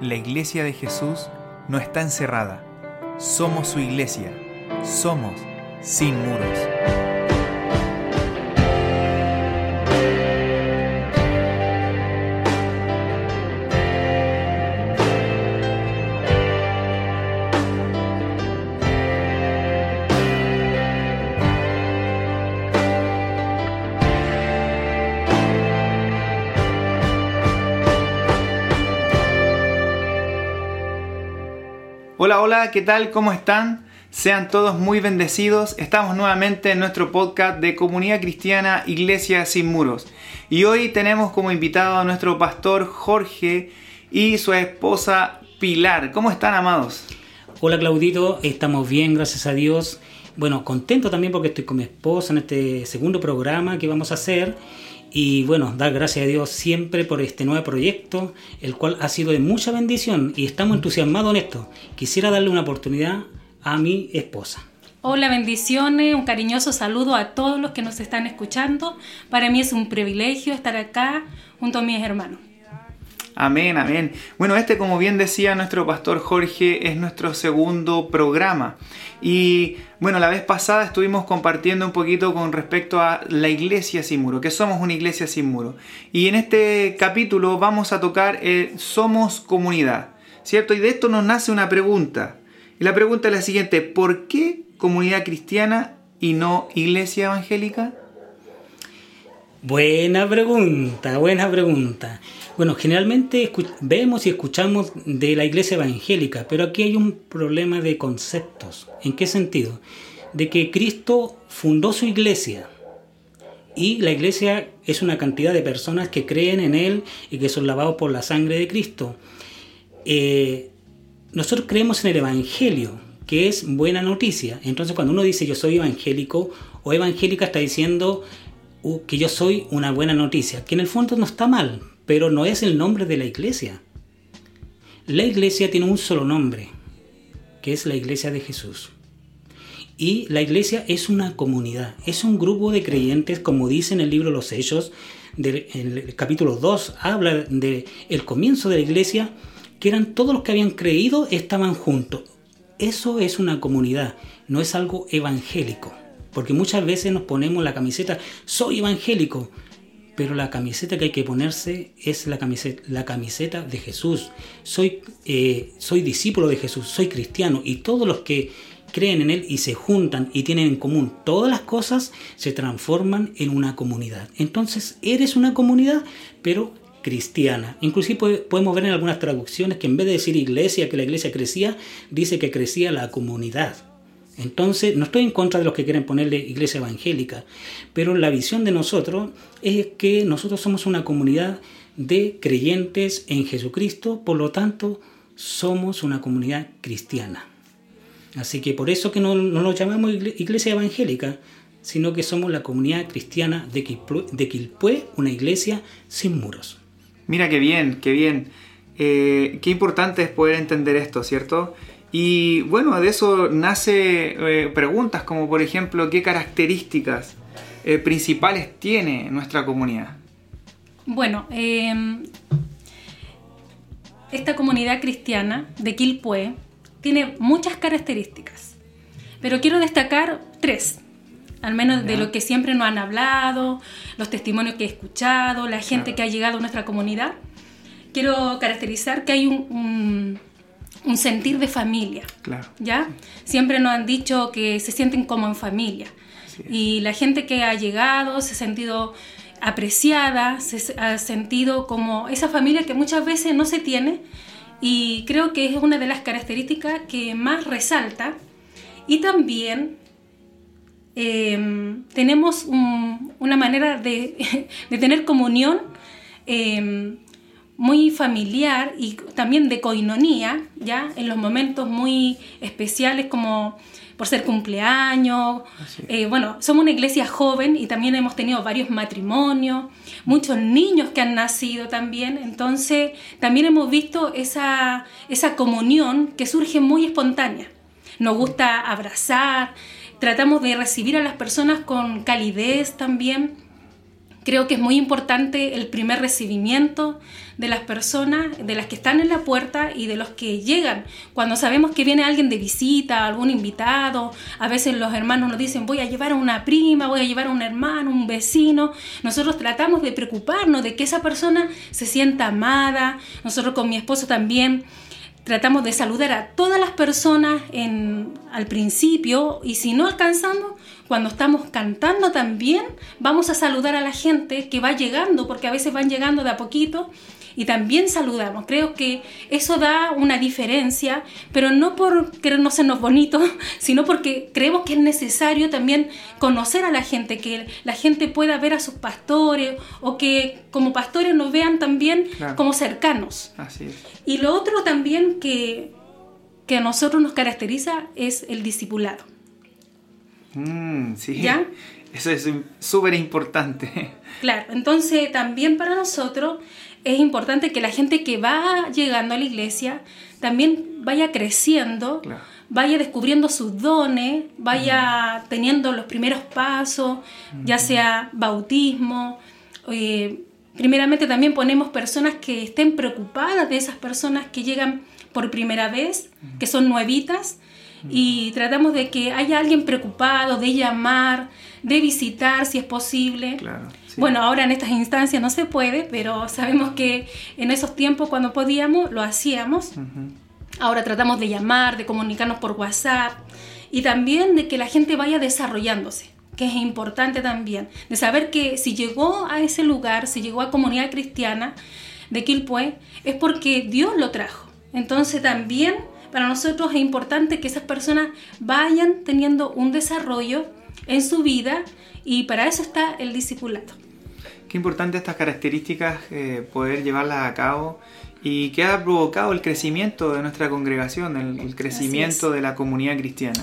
La iglesia de Jesús no está encerrada. Somos su iglesia. Somos sin muros. Hola, hola, ¿qué tal? ¿Cómo están? Sean todos muy bendecidos. Estamos nuevamente en nuestro podcast de Comunidad Cristiana Iglesia Sin Muros. Y hoy tenemos como invitado a nuestro pastor Jorge y su esposa Pilar. ¿Cómo están, amados? Hola Claudito, estamos bien, gracias a Dios. Bueno, contento también porque estoy con mi esposa en este segundo programa que vamos a hacer. Y bueno, dar gracias a Dios siempre por este nuevo proyecto, el cual ha sido de mucha bendición y estamos entusiasmados en esto. Quisiera darle una oportunidad a mi esposa. Hola, bendiciones, un cariñoso saludo a todos los que nos están escuchando. Para mí es un privilegio estar acá junto a mis hermanos. Amén, amén. Bueno, este como bien decía nuestro pastor Jorge es nuestro segundo programa. Y bueno, la vez pasada estuvimos compartiendo un poquito con respecto a la iglesia sin muro, que somos una iglesia sin muro. Y en este capítulo vamos a tocar eh, Somos comunidad, ¿cierto? Y de esto nos nace una pregunta. Y la pregunta es la siguiente, ¿por qué comunidad cristiana y no iglesia evangélica? Buena pregunta, buena pregunta. Bueno, generalmente vemos y escuchamos de la iglesia evangélica, pero aquí hay un problema de conceptos. ¿En qué sentido? De que Cristo fundó su iglesia y la iglesia es una cantidad de personas que creen en Él y que son lavados por la sangre de Cristo. Eh, nosotros creemos en el Evangelio, que es buena noticia. Entonces cuando uno dice yo soy evangélico o evangélica está diciendo que yo soy una buena noticia, que en el fondo no está mal, pero no es el nombre de la iglesia. La iglesia tiene un solo nombre, que es la iglesia de Jesús. Y la iglesia es una comunidad, es un grupo de creyentes, como dice en el libro Los Hechos, del, en el capítulo 2, habla de el comienzo de la iglesia, que eran todos los que habían creído, estaban juntos. Eso es una comunidad, no es algo evangélico. Porque muchas veces nos ponemos la camiseta, soy evangélico, pero la camiseta que hay que ponerse es la camiseta, la camiseta de Jesús. Soy, eh, soy discípulo de Jesús, soy cristiano y todos los que creen en Él y se juntan y tienen en común todas las cosas, se transforman en una comunidad. Entonces, eres una comunidad, pero cristiana. Inclusive podemos ver en algunas traducciones que en vez de decir iglesia, que la iglesia crecía, dice que crecía la comunidad. Entonces, no estoy en contra de los que quieren ponerle iglesia evangélica, pero la visión de nosotros es que nosotros somos una comunidad de creyentes en Jesucristo, por lo tanto, somos una comunidad cristiana. Así que por eso que no, nos llamamos iglesia evangélica, sino que somos la comunidad cristiana de Quilpué, una iglesia sin muros. Mira qué bien, qué bien. Eh, qué importante es poder entender esto, ¿cierto? Y bueno, de eso nace eh, preguntas como por ejemplo, ¿qué características eh, principales tiene nuestra comunidad? Bueno, em, esta comunidad cristiana de Quilpué tiene muchas características, pero quiero destacar tres, al menos de lo que siempre nos han hablado, los testimonios que he escuchado, la gente que ha llegado a nuestra comunidad. Quiero caracterizar que hay un un sentir de familia. Claro. ¿Ya? Siempre nos han dicho que se sienten como en familia. Y la gente que ha llegado se ha sentido apreciada, se ha sentido como esa familia que muchas veces no se tiene y creo que es una de las características que más resalta. Y también em, tenemos una manera de, de, tener comunión eh, muy familiar y también de coinonía, ¿ya? En los momentos muy especiales como por ser cumpleaños. Eh, bueno, somos una iglesia joven y también hemos tenido varios matrimonios, muchos niños que han nacido también. Entonces, también hemos visto esa, esa comunión que surge muy espontánea. Nos gusta abrazar, tratamos de recibir a las personas con calidez también Creo que es muy importante el primer recibimiento de las personas, de las que están en la puerta y de los que llegan. Cuando sabemos que viene alguien de visita, algún invitado, a veces los hermanos nos dicen voy a llevar a una prima, voy a llevar a un hermano, un vecino. Nosotros tratamos de preocuparnos de que esa persona se sienta amada. Nosotros con mi esposo también tratamos de saludar a todas las personas en, al principio y si no alcanzamos, cuando estamos cantando también, vamos a saludar a la gente que va llegando, porque a veces van llegando de a poquito y también saludamos. Creo que eso da una diferencia, pero no por querernos sernos bonitos, sino porque creemos que es necesario también conocer a la gente, que la gente pueda ver a sus pastores o que como pastores nos vean también como cercanos. Así es. Y lo otro también que, que a nosotros nos caracteriza es el discipulado. Mm, sí. ¿Ya? Eso es súper importante. Claro, entonces también para nosotros es importante que la gente que va llegando a la iglesia también vaya creciendo, Claro. vaya descubriendo sus dones, vaya teniendo los primeros pasos, ya sea bautismo. eh, primeramente también ponemos personas que estén preocupadas de esas personas que llegan por primera vez, que son nuevitas, y tratamos de que haya alguien preocupado, de llamar, de visitar si es posible. Claro, sí. Bueno, ahora en estas instancias no se puede, pero sabemos que en esos tiempos cuando podíamos lo hacíamos. Ahora tratamos de llamar, de comunicarnos por WhatsApp y también de que la gente vaya desarrollándose, que es importante también, de saber que si llegó a ese lugar, si llegó a comunidad cristiana de Quilpué, es porque Dios lo trajo. Entonces también para nosotros es importante que esas personas vayan teniendo un desarrollo en su vida y para eso está el discipulado. Qué importante estas características eh, poder llevarlas a cabo y que ha provocado el crecimiento de nuestra congregación, el, el crecimiento de la comunidad cristiana.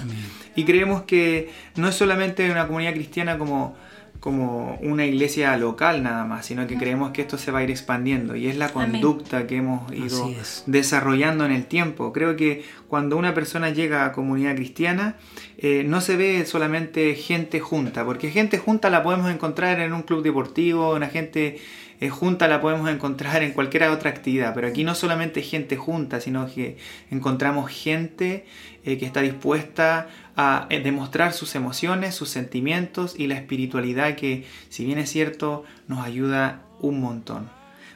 Y creemos que no es solamente una comunidad cristiana como, como una iglesia local nada más, sino que creemos que esto se va a ir expandiendo y es la Amén. conducta que hemos ido desarrollando en el tiempo. Creo que cuando una persona llega a comunidad cristiana, eh, no se ve solamente gente junta, porque gente junta la podemos encontrar en un club deportivo, una gente eh, junta la podemos encontrar en cualquier otra actividad, pero aquí no solamente gente junta, sino que encontramos gente eh, que está dispuesta a eh, demostrar sus emociones, sus sentimientos y la espiritualidad que, si bien es cierto, nos ayuda un montón.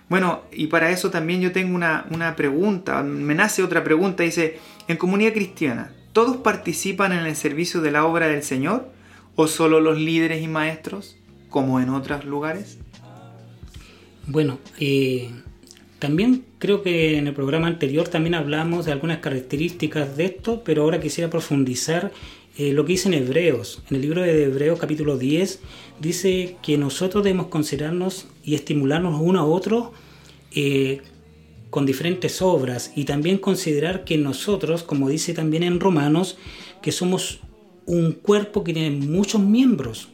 Bueno, y para eso también yo tengo una, una pregunta, me nace otra pregunta, dice, en comunidad cristiana, ¿todos participan en el servicio de la obra del Señor o solo los líderes y maestros, como en otros lugares? Bueno, eh, también creo que en el programa anterior también hablamos de algunas características de esto, pero ahora quisiera profundizar eh, lo que dice en Hebreos. En el libro de Hebreos capítulo 10 dice que nosotros debemos considerarnos y estimularnos uno a otro eh, con diferentes obras y también considerar que nosotros, como dice también en Romanos, que somos un cuerpo que tiene muchos miembros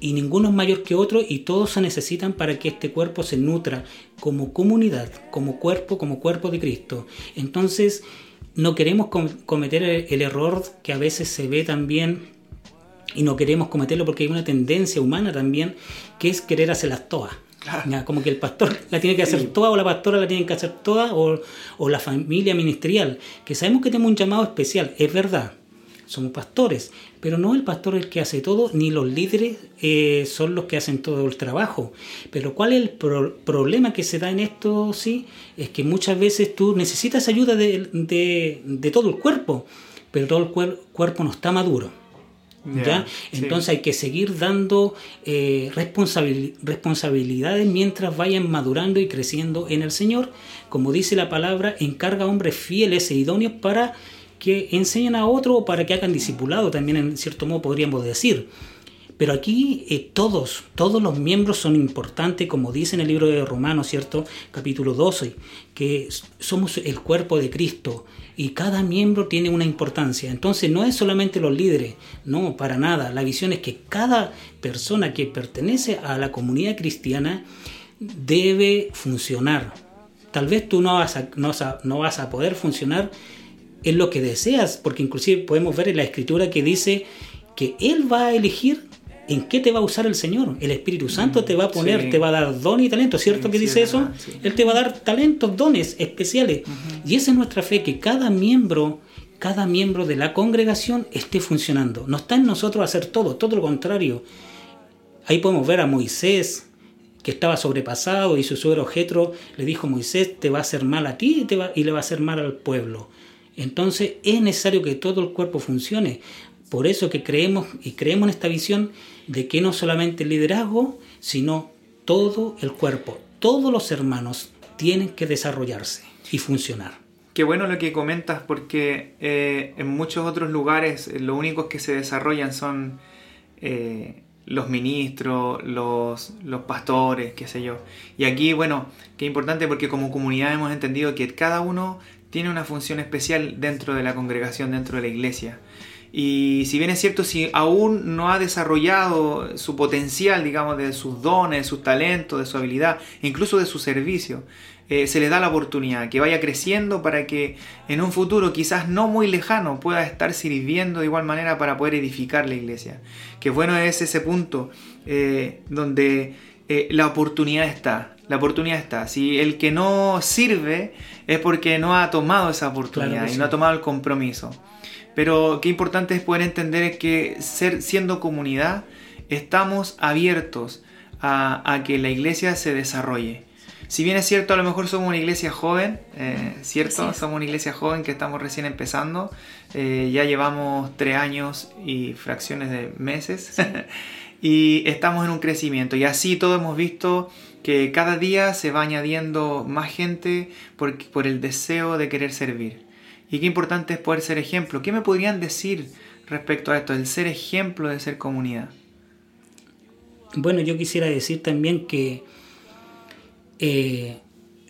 y ninguno es mayor que otro y todos se necesitan para que este cuerpo se nutra como comunidad, como cuerpo, como cuerpo de Cristo. Entonces, no queremos com- cometer el, el error que a veces se ve también y no queremos cometerlo porque hay una tendencia humana también que es querer hacerlas todas. Claro. Como que el pastor la tiene que hacer toda o la pastora la tiene que hacer toda o, o la familia ministerial, que sabemos que tenemos un llamado especial, es verdad, somos pastores, pero no el pastor el que hace todo, ni los líderes eh, son los que hacen todo el trabajo. Pero ¿cuál es el pro- problema que se da en esto? Sí, es que muchas veces tú necesitas ayuda de, de- de todo el cuerpo, pero todo el cuer- cuerpo no está maduro. ¿ya? Sí. Entonces hay que seguir dando eh, responsabil- responsabilidades mientras vayan madurando y creciendo en el Señor. Como dice la palabra, encarga a hombres fieles e idóneos para que enseñen a otro o para que hagan discipulado, también en cierto modo podríamos decir. Pero aquí eh, todos, todos los miembros son importantes, como dice en el libro de Romanos, ¿cierto? Capítulo 12, que somos el cuerpo de Cristo y cada miembro tiene una importancia. Entonces no es solamente los líderes, no, para nada. La visión es que cada persona que pertenece a la comunidad cristiana debe funcionar. Tal vez tú no vas a, no vas a, no vas a poder funcionar en lo que deseas, porque inclusive podemos ver en la escritura que dice que Él va a elegir ¿En qué te va a usar el Señor? El Espíritu Santo te va a poner, Sí. te va a dar don y talento, ¿cierto Sí, que dice es eso? Él te va a dar talentos, dones especiales. Y esa es nuestra fe, que cada miembro, cada miembro de la congregación esté funcionando. No está en nosotros hacer todo, todo lo contrario. Ahí podemos ver a Moisés, que estaba sobrepasado y su suegro Jetro le dijo, Moisés, te va a hacer mal a ti y, te va- y le va a hacer mal al pueblo. Entonces es necesario que todo el cuerpo funcione. Por eso que creemos y creemos en esta visión de que no solamente el liderazgo, sino todo el cuerpo, todos los hermanos tienen que desarrollarse y funcionar. Qué bueno lo que comentas porque eh, en muchos otros lugares eh, lo únicos que se desarrollan son eh, los ministros, los, los pastores, qué sé yo. Y aquí, bueno, qué importante porque como comunidad hemos entendido que cada uno tiene una función especial dentro de la congregación, dentro de la iglesia. Y si bien es cierto, si aún no ha desarrollado su potencial, digamos, de sus dones, de sus talentos, de su habilidad, incluso de su servicio, eh, se les da la oportunidad que vaya creciendo para que en un futuro quizás no muy lejano pueda estar sirviendo de igual manera para poder edificar la iglesia. Que bueno es ese punto eh, donde eh, la oportunidad está. La oportunidad está. Si el que no sirve es porque no ha tomado esa oportunidad Claro y sí. no ha tomado el compromiso. Pero qué importante es poder entender que ser, siendo comunidad estamos abiertos a, a que la iglesia se desarrolle. Si bien es cierto, a lo mejor somos una iglesia joven, eh, ¿cierto? Somos una iglesia joven que estamos recién empezando. eh, ya llevamos tres años y fracciones de meses. y estamos en un crecimiento. Y así todos hemos visto que cada día se va añadiendo más gente por, por el deseo de querer servir. Y qué importante es poder ser ejemplo. ¿Qué me podrían decir respecto a esto? El ser ejemplo de ser comunidad. Bueno, yo quisiera decir también que eh,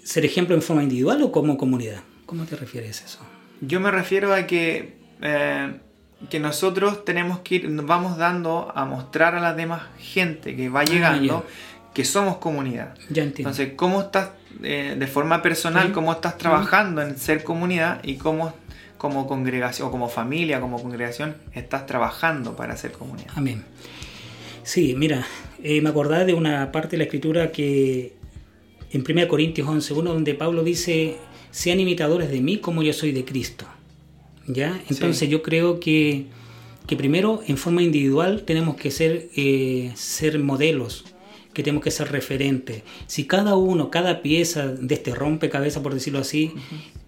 ser ejemplo en forma individual o como comunidad. ¿Cómo te refieres a eso? Yo me refiero a que, eh, que nosotros tenemos que ir, nos vamos dando a mostrar a la demás gente que va llegando que somos comunidad. Ya entiendo. Entonces, ¿cómo estás eh, de forma personal, Sí. cómo estás trabajando en ser comunidad y cómo como congregación o como familia, como congregación, estás trabajando para ser comunidad? Amén. Sí, mira, eh, me acordaba de una parte de la escritura que en 1 Corintios 11.1 donde Pablo dice, sean imitadores de mí como yo soy de Cristo. ¿Ya? Entonces Sí. yo creo que, que primero en forma individual tenemos que ser, eh, ser modelos, que tenemos que ser referentes. Si cada uno, cada pieza de este rompecabezas, por decirlo así,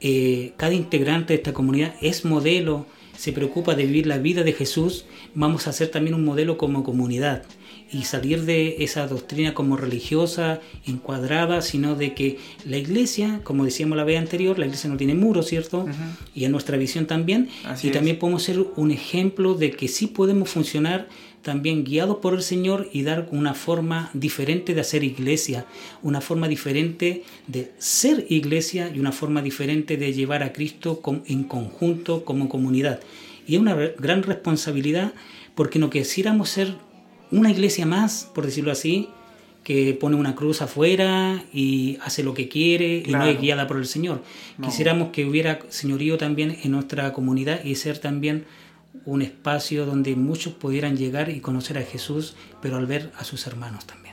eh, cada integrante de esta comunidad es modelo, se preocupa de vivir la vida de Jesús, vamos a ser también un modelo como comunidad y salir de esa doctrina como religiosa, encuadrada, sino de que la iglesia, como decíamos la vez anterior, la iglesia no tiene muros, ¿cierto? Y en nuestra visión también. Así y es. también podemos ser un ejemplo de que sí podemos funcionar también guiados por el Señor y dar una forma diferente de hacer iglesia, una forma diferente de ser iglesia y una forma diferente de llevar a Cristo en conjunto como comunidad. Y es una gran responsabilidad porque no quisiéramos ser una iglesia más, por decirlo así, que pone una cruz afuera y hace lo que quiere y no es guiada por el Señor. No. Quisiéramos que hubiera señorío también en nuestra comunidad y ser también un espacio donde muchos pudieran llegar y conocer a Jesús, pero al ver a sus hermanos también.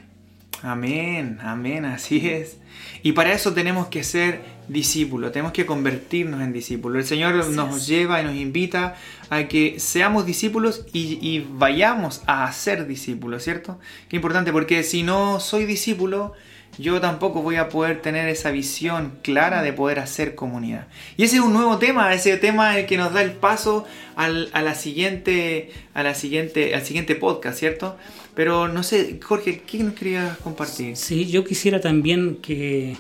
Amén, amén, así es. Y para eso tenemos que ser discípulos, tenemos que convertirnos en discípulos. El Señor Así nos es. lleva y nos invita a que seamos discípulos y, y vayamos a ser discípulos, ¿cierto? Qué importante, porque si no soy discípulo, yo tampoco voy a poder tener esa visión clara de poder hacer comunidad. Y ese es un nuevo tema, ese tema el que nos da el paso al, a la siguiente, a la siguiente, al siguiente podcast, ¿cierto? Pero no sé, Jorge, ¿qué nos querías compartir? Sí, yo quisiera también que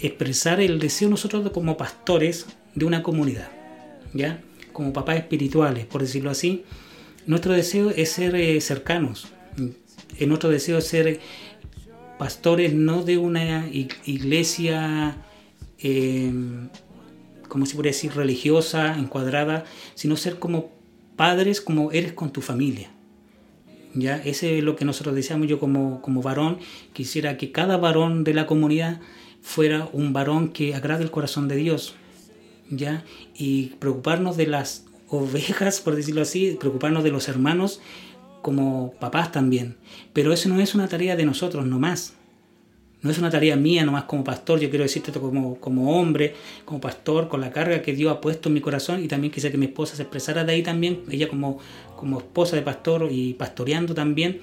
expresar el deseo nosotros como pastores de una comunidad, ¿ya? Como papás espirituales, por decirlo así. Nuestro deseo es ser eh, cercanos. Nuestro deseo es ser pastores no de una ig- iglesia, eh, como se podría decir, religiosa, encuadrada, sino ser como padres, como eres con tu familia. ¿ya? Ese es lo que nosotros deseamos. Yo como, como varón quisiera que cada varón de la comunidad fuera un varón que agrade el corazón de Dios, ¿ya? Y preocuparnos de las ovejas, por decirlo así, preocuparnos de los hermanos como papás también. Pero eso no es una tarea de nosotros nomás. No es una tarea mía nomás como pastor, yo quiero decirte esto como, como hombre, como pastor, con la carga que Dios ha puesto en mi corazón y también quise que mi esposa se expresara de ahí también, ella como, como esposa de pastor y pastoreando también.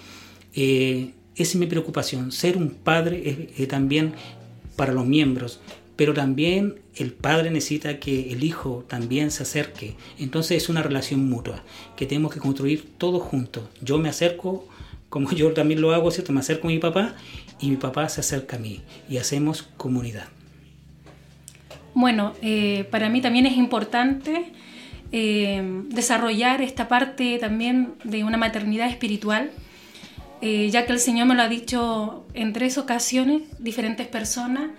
Eh, esa es mi preocupación, ser un padre es, también para los miembros, pero también el padre necesita que el hijo también se acerque. Entonces es una relación mutua que tenemos que construir todos juntos. Yo me acerco, como yo también lo hago, ¿cierto? Me acerco a mi papá y mi papá se acerca a mí y hacemos comunidad. Bueno, eh, para mí también es importante eh, desarrollar esta parte también de una maternidad espiritual, eh, ya que el Señor me lo ha dicho en tres ocasiones, diferentes personas,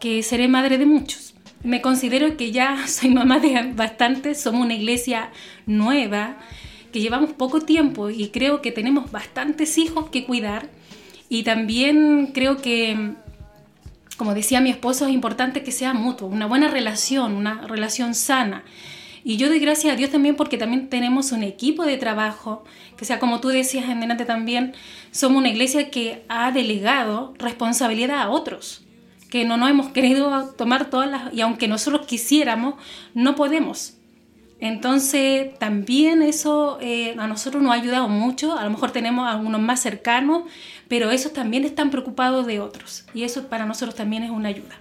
que seré madre de muchos. Me considero que ya soy mamá de bastantes, somos una iglesia nueva, que llevamos poco tiempo y creo que tenemos bastantes hijos que cuidar y también creo que, como decía mi esposo, es importante que sea mutuo, una buena relación, una relación sana. Y yo doy gracias a Dios también porque también tenemos un equipo de trabajo, que sea como tú decías en delante también, somos una iglesia que ha delegado responsabilidad a otros, que no nos hemos querido tomar todas las, y aunque nosotros quisiéramos, no podemos. Entonces, también eso eh, a nosotros nos ha ayudado mucho. A lo mejor tenemos algunos más cercanos, pero esos también están preocupados de otros. Y eso para nosotros también es una ayuda.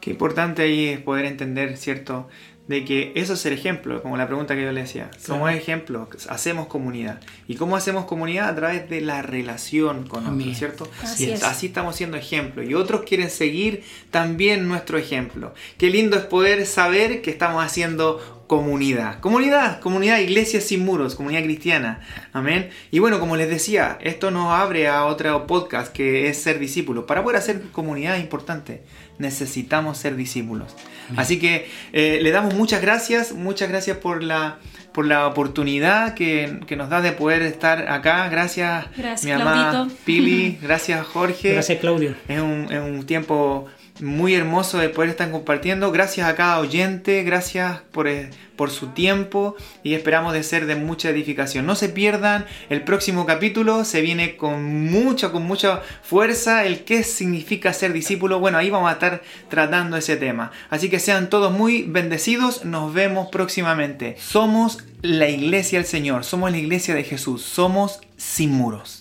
Qué importante ahí es poder entender, ¿cierto? De que eso es el ejemplo, como la pregunta que yo le decía. Somos ejemplo, hacemos comunidad. ¿Y cómo hacemos comunidad? A través de la relación con otros, ¿cierto? Así, así estamos siendo ejemplo. Y otros quieren seguir también nuestro ejemplo. Qué lindo es poder saber que estamos haciendo comunidad. Comunidad, comunidad, iglesia sin muros, comunidad cristiana. Amén. Y bueno, como les decía, esto nos abre a otro podcast que es ser discípulo. Para poder hacer comunidad importante, necesitamos ser discípulos. Así que eh, le damos muchas gracias, muchas gracias por la, por la oportunidad que, nos da de poder estar acá. Gracias, gracias mi amada Pili, gracias Jorge. Gracias Claudio. Es un, es un tiempo muy hermoso de poder estar compartiendo. Gracias a cada oyente, gracias por, eh, por, su tiempo y esperamos de ser de mucha edificación. No se pierdan el próximo capítulo, se viene con mucha, con mucha fuerza el qué significa ser discípulo. Bueno, ahí vamos a estar tratando ese tema. Así que sean todos muy bendecidos, nos vemos próximamente. Somos la iglesia del Señor, somos la iglesia de Jesús, somos sin muros.